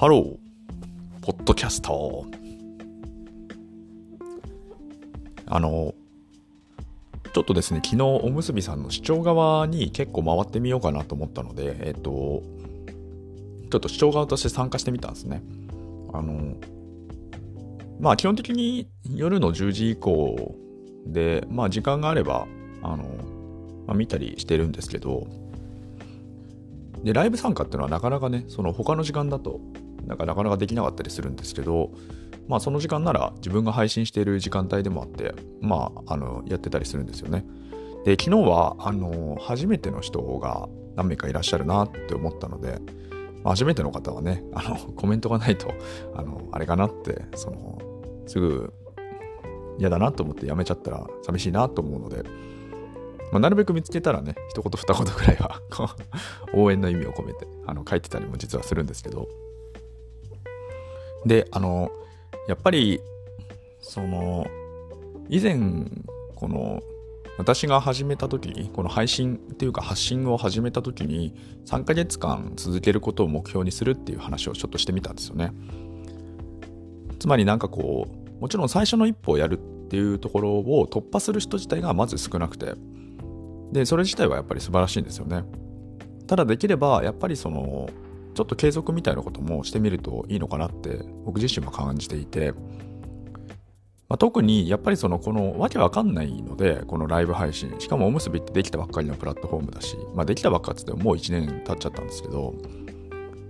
ハロー、ポッドキャスト。あの、ちょっとですね、昨日おむすびさんの視聴側に結構回ってみようかなと思ったので、えっと、ちょっと視聴側として参加してみたんですね。あの、まあ基本的に夜の10時以降で、まあ時間があれば、あの、まあ、見たりしてるんですけど、で、ライブ参加っていうのはなかなかね、その他の時間だとなんかなかなかできなかったりするんですけど、まあその時間なら自分が配信している時間帯でもあって、まあ、あの、やってたりするんですよね。で、昨日は、あの、初めての人が何名かいらっしゃるなって思ったので、初めての方はね、あの、コメントがないと、あの、あれかなって、その、すぐ嫌だなと思ってやめちゃったら寂しいなと思うので、まあ、なるべく見つけたらね、一言二言ぐらいは応援の意味を込めて、あの、書いてたりも実はするんですけど、で、あの、やっぱり、その、以前、この、私が始めた時、この配信っていうか発信を始めた時に、3ヶ月間続けることを目標にするっていう話をちょっとしてみたんですよね。つまりなんかこう、もちろん最初の一歩をやるっていうところを突破する人自体がまず少なくて、で、それ自体はやっぱり素晴らしいんですよね。ただできれば、やっぱりその、ちょっと継続みたいなこともしてみるといいのかなって僕自身も感じていて、まあ、特にやっぱりそのこのわけわかんないのでこのライブ配信しかもおむすびってできたばっかりのプラットフォームだし、まあ、できたばっかって言ってもう1年経っちゃったんですけど、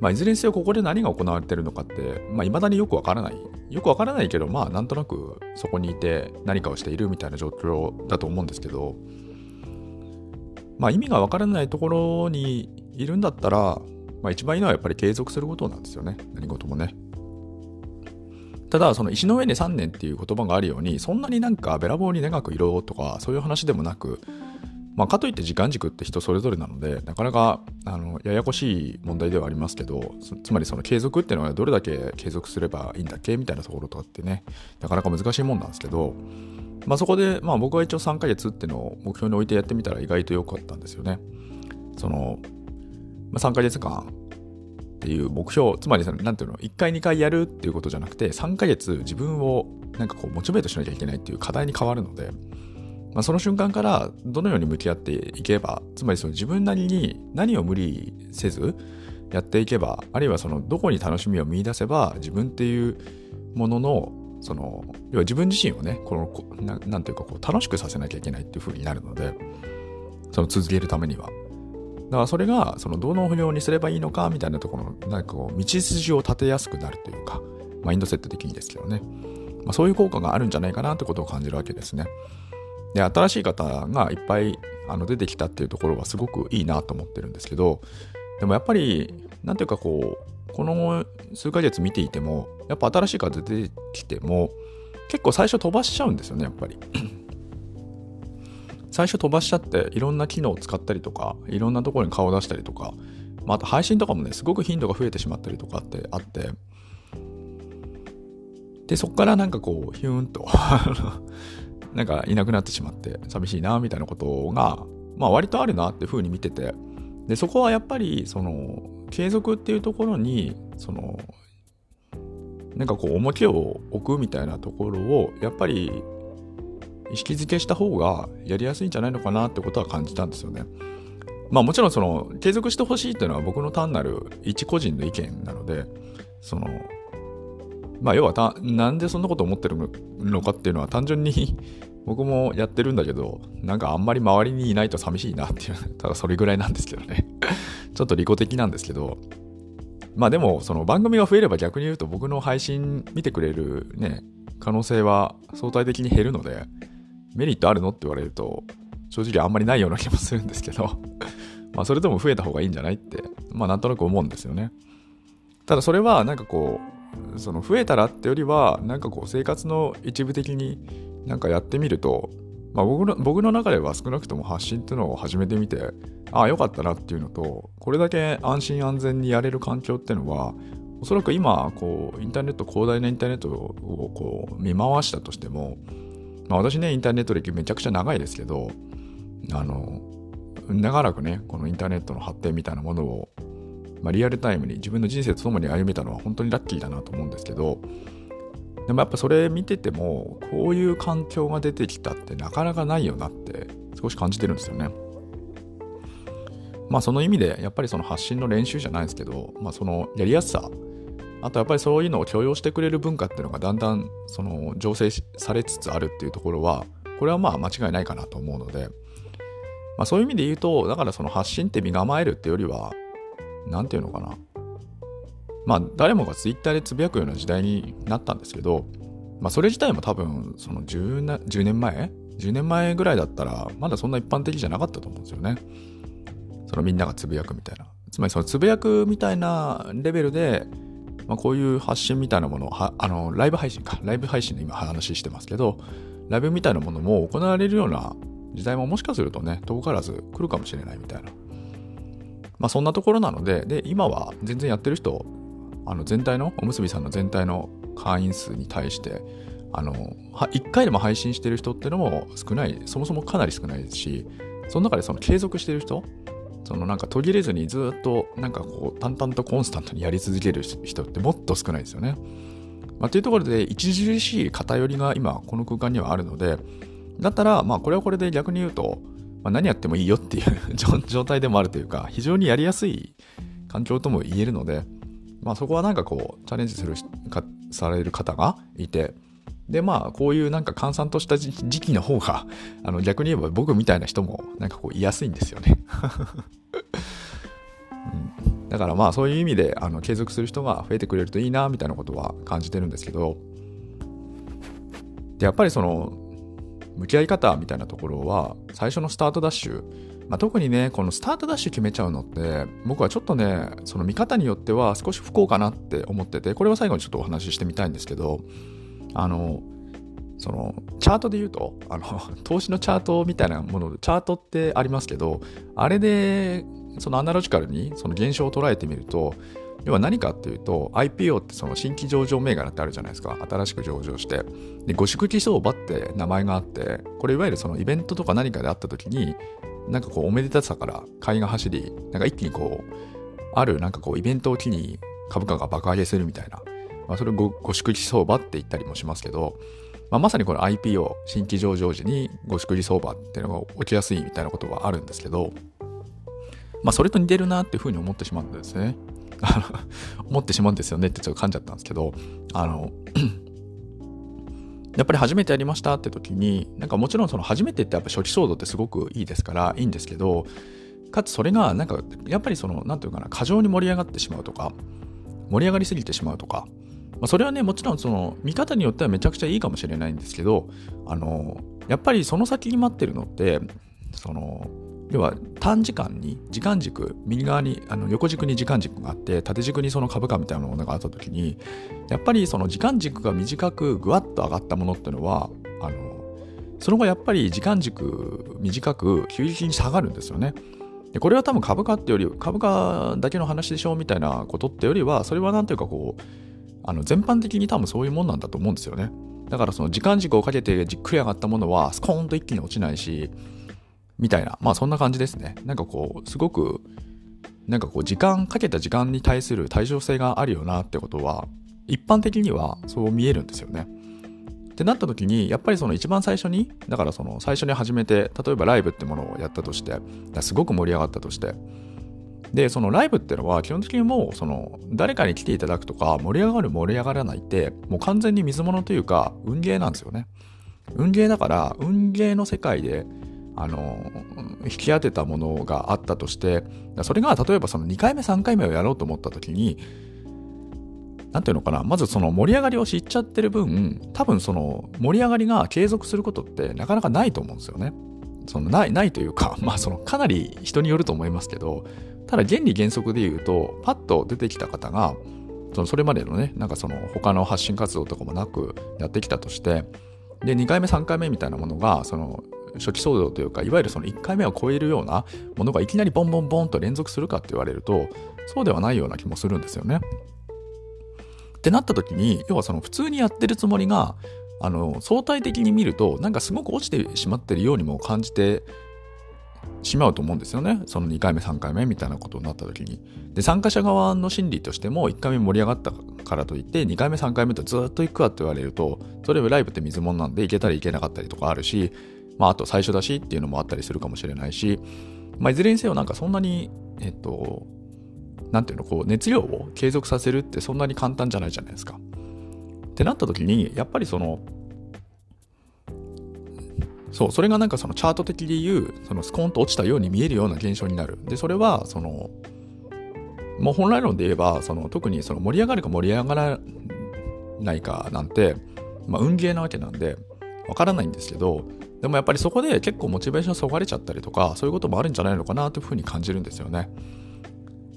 まあ、いずれにせよここで何が行われてるのかってい、まあ、未だによくわからない。よくわからないけどまあなんとなくそこにいて何かをしているみたいな状況だと思うんですけどまあ意味がわからないところにいるんだったらまあ、一番いいのはやっぱり継続することなんですよね。何事もね。ただ、その石の上に3年っていう言葉があるように、そんなになんかべらぼうに長くいろとか、そういう話でもなく、まあ、かといって時間軸って人それぞれなので、なかなかあのややこしい問題ではありますけど、つまりその継続っていうのはどれだけ継続すればいいんだっけみたいなところとかってね、なかなか難しいもんなんですけど、まあ、そこで、まあ、僕は一応3ヶ月っていうのを目標に置いてやってみたら意外と良かったんですよね。そのまあ、3ヶ月間っていう目標、つまりその、なんていうの、1回2回やるっていうことじゃなくて、3ヶ月自分をなんかこう、モチベートしなきゃいけないっていう課題に変わるので、まあ、その瞬間からどのように向き合っていけば、つまりその自分なりに何を無理せずやっていけば、あるいはそのどこに楽しみを見出せば、自分っていうものの、その、要は自分自身をね、この、ななんていうかこう、楽しくさせなきゃいけないっていう風になるので、その続けるためには。だからそれが、そのどの不良にすればいいのかみたいなところの、なんかこう、道筋を立てやすくなるというか、マインドセット的にですけどね。まあ、そういう効果があるんじゃないかなってことを感じるわけですね。で、新しい方がいっぱいあの出てきたっていうところはすごくいいなと思ってるんですけど、でもやっぱり、なんていうかこう、この数ヶ月見ていても、やっぱ新しい方出てきても、結構最初飛ばしちゃうんですよね、やっぱり。最初飛ばしちゃっていろんな機能を使ったりとかいろんなところに顔を出したりとか、まあ、あと配信とかもねすごく頻度が増えてしまったりとかってあってでそこからなんかこうヒューンと なんかいなくなってしまって寂しいなみたいなことがまあ割とあるなっていうふうに見ててでそこはやっぱりその継続っていうところにそのなんかこう重きを置くみたいなところをやっぱり意識づけした方がやりやすいんじゃないのかなってことは感じたんですよね。まあもちろんその継続してほしいっていうのは僕の単なる一個人の意見なので、その、まあ要はた、なんでそんなこと思ってるのかっていうのは単純に 僕もやってるんだけど、なんかあんまり周りにいないと寂しいなっていう、ただそれぐらいなんですけどね。ちょっと利己的なんですけど、まあでも、その番組が増えれば逆に言うと僕の配信見てくれるね、可能性は相対的に減るので、メリットあるの？って言われると、正直あんまりないような気もするんですけど まあそれでも増えた方がいいんじゃない？って、まあなんとなく思うんですよね。ただそれはなんかこう、その増えたらってよりは、なんかこう生活の一部的になんかやってみると、まあ僕の僕の中では少なくとも発信っていうのを始めてみて、ああ、よかったなっていうのと、これだけ安心安全にやれる環境っていうのは、おそらく今、こう、インターネット、広大なインターネットをこう見回したとしても、まあ、私ね、インターネット歴めちゃくちゃ長いですけど、あの、長らくね、このインターネットの発展みたいなものをまあ、リアルタイムに自分の人生と共に歩めたのは本当にラッキーだなと思うんですけど、でもやっぱそれ見てても、こういう環境が出てきたってなかなかないよなって少し感じてるんですよね。まあその意味で、やっぱりその発信の練習じゃないですけど、まあそのやりやすさ、あとやっぱりそういうのを許容してくれる文化っていうのがだんだんその醸成されつつあるっていうところは、これはまあ間違いないかなと思うので、まあそういう意味で言うと、だからその発信って身構えるってよりは、なんていうのかな。まあ誰もがツイッターでつぶやくような時代になったんですけど、まあそれ自体も多分その 10, 10年前 ?10 年前ぐらいだったらまだそんな一般的じゃなかったと思うんですよね。そのみんながつぶやくみたいな。つまりそのつぶやくみたいなレベルで、まあ、こういう発信みたいなものは、あの、ライブ配信か。ライブ配信で今話してますけど、ライブみたいなものも行われるような時代ももしかするとね、遠からず来るかもしれないみたいな。まあそんなところなので、で、今は全然やってる人、あの全体の、おむすびさんの全体の会員数に対して、あの、1回でも配信してる人っていうのも少ない、そもそもかなり少ないですし、その中でその継続してる人、そのなんか途切れずにずっとなんかこう淡々とコンスタントにやり続ける人ってもっと少ないですよね。まあ、というところで著しい偏りが今この空間にはあるので、だったら、まあこれはこれで逆に言うと、まあ、何やってもいいよっていう 状態でもあるというか、非常にやりやすい環境とも言えるので、まあそこはなんかこう、チャレンジするか、される方がいて、で、まあ、こういうなんか閑散とした時期の方が、あの、逆に言えば僕みたいな人も、なんかこう、居やすいんですよね。うん、だからまあ、そういう意味で、あの、継続する人が増えてくれるといいな、みたいなことは感じてるんですけど、で、やっぱりその、向き合い方みたいなところは、最初のスタートダッシュ、まあ、特にね、このスタートダッシュ決めちゃうのって、僕はちょっとね、その見方によっては少し不幸かなって思ってて、これは最後にちょっとお話ししてみたいんですけど、あの、その、チャートで言うと、あの、投資のチャートみたいなもの、チャートってありますけど、あれで、そのアナロジカルにその現象を捉えてみると、要は何かっていうと IPO ってその新規上場銘柄ってあるじゃないですか。新しく上場して。で五宿期相場って名前があってこれいわゆるそのイベントとか何かであった時になんかこうおめでたさから買いが走りなんか一気にこうあるなんかこうイベントを機に株価が爆上げするみたいな、まあ、それを五宿期相場って言ったりもしますけど、まあ、まさにこの IPO 新規上場時に五宿期相場っていうのが起きやすいみたいなことはあるんですけどまあそれと似てるなっていうふうに思ってしまうんですね。思ってしまうんですよねってちょっと噛んじゃったんですけど、あの、やっぱり初めてやりましたって時に、なんかもちろんその初めてってやっぱ初期騒動ってすごくいいですからいいんですけど、かつそれがなんかやっぱりその、なんていうかな、過剰に盛り上がってしまうとか、盛り上がりすぎてしまうとか、まあ、それはね、もちろんその見方によってはめちゃくちゃいいかもしれないんですけど、あの、やっぱりその先に待ってるのって、その、要は短時間に時間軸右側にあの横軸に時間軸があって縦軸にその株価みたいなものがあった時にやっぱりその時間軸が短くぐわっと上がったものっていうのはあのその後やっぱり時間軸短く急激に下がるんですよね。でこれは多分株価ってより株価だけの話でしょうみたいなことってよりはそれは何ていうかこうあの全般的に多分そういうもんなんだと思うんですよね。だからその時間軸をかけてじっくり上がったものはスコーンと一気に落ちないしみたいな、まあそんな感じですね。なんかこう、すごく、なんかこう、時間、かけた時間に対する対称性があるよなってことは、一般的にはそう見えるんですよね。ってなった時に、やっぱりその一番最初に、だからその最初に始めて、例えばライブってものをやったとして、すごく盛り上がったとして、で、そのライブってのは基本的にもう、その誰かに来ていただくとか、盛り上がる盛り上がらないって、もう完全に水物というか、運ゲーなんですよね。運ゲーだから、運ゲーの世界で、あの、引き当てたものがあったとして、それが例えばその2回目3回目をやろうと思った時に、なんていうのかな、まずその盛り上がりを知っちゃってる分、多分その盛り上がりが継続することってなかなかないと思うんですよね。そのない、ないというか、まあそのかなり人によると思いますけど、ただ原理原則で言うと、パッと出てきた方が、そのそれまでのね、なんかその他の発信活動とかもなくやってきたとして、で、2回目、3回目みたいなものが、その初期騒動というか、いわゆるその1回目を超えるようなものがいきなりボンボンボンと連続するかって言われると、そうではないような気もするんですよね。ってなった時に、要はその普通にやってるつもりが、あの、相対的に見ると、なんかすごく落ちてしまってるようにも感じて、しまうと思うんですよね。その2回目、3回目みたいなことになった時に。で、参加者側の心理としても、1回目盛り上がったからといって、2回目、3回目とずっと行くわって言われると、それはライブって水物なんで、行けたり行けなかったりとかあるし、まあ、あと最初だしっていうのもあったりするかもしれないし、まあ、いずれにせよなんかそんなに、えっと、なんていうの、こう、熱量を継続させるってそんなに簡単じゃないじゃないですか。ってなった時に、やっぱりその、そう、それがなんかそのチャート的で言う、そのスコーンと落ちたように見えるような現象になる。で、それは、その、もう本来論で言えば、その特にその盛り上がるか盛り上がらないかなんて、まあ、運ゲーなわけなんで、わからないんですけど、でもやっぱりそこで結構モチベーションそがれちゃったりとか、そういうこともあるんじゃないのかなというふうに感じるんですよね。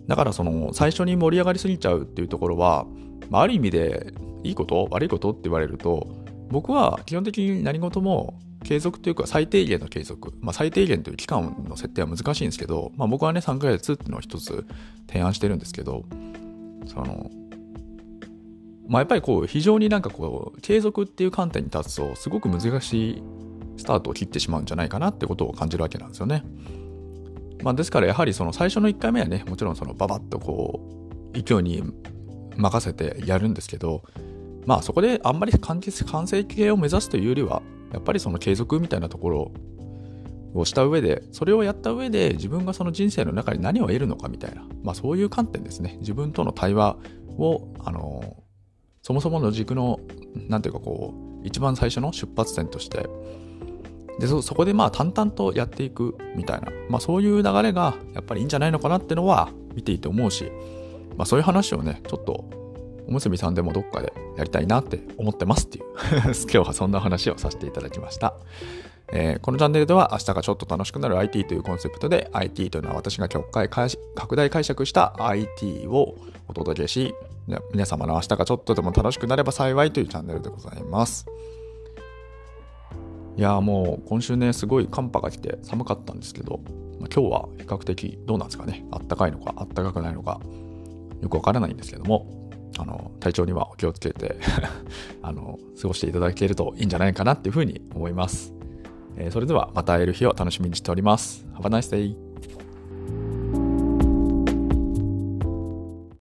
だからその最初に盛り上がりすぎちゃうっていうところは、まあ、ある意味でいいこと？悪いこと？って言われると、僕は基本的に何事も継続というか最低限の継続、まあ、最低限という期間の設定は難しいんですけど、まあ、僕はね3ヶ月っていうのを一つ提案してるんですけどそのまあやっぱりこう非常になんかこう継続っていう観点に立つとすごく難しいスタートを切ってしまうんじゃないかなってことを感じるわけなんですよね。まあ、ですからやはりその最初の1回目はねもちろんそのババッとこう勢いに任せてやるんですけどまあそこであんまり完成形を目指すというよりはやっぱりその継続みたいなところをした上で、それをやった上で自分がその人生の中に何を得るのかみたいな、まあそういう観点ですね。自分との対話を、あの、そもそもの軸の、なんていうかこう、一番最初の出発点として、でそこでまあ淡々とやっていくみたいな、まあそういう流れがやっぱりいいんじゃないのかなってのは見ていて思うし、まあそういう話をね、ちょっとおむすびさんでもどっかでやりたいなって思ってますっていう 今日はそんな話をさせていただきました。えー、このチャンネルでは明日がちょっと楽しくなる IT というコンセプトで IT というのは私が極快拡大解釈した IT をお届けし皆様の明日がちょっとでも楽しくなれば幸いというチャンネルでございます。いやもう今週ねすごい寒波が来て寒かったんですけど、まあ、今日は比較的どうなんですかね？あったかいのかあったかくないのかよくわからないんですけどもあの、体調にはお気をつけて あの、過ごしていただけるといいんじゃないかなっていうふうに思います。えー、それではまた会える日を楽しみにしております。Have a nice day!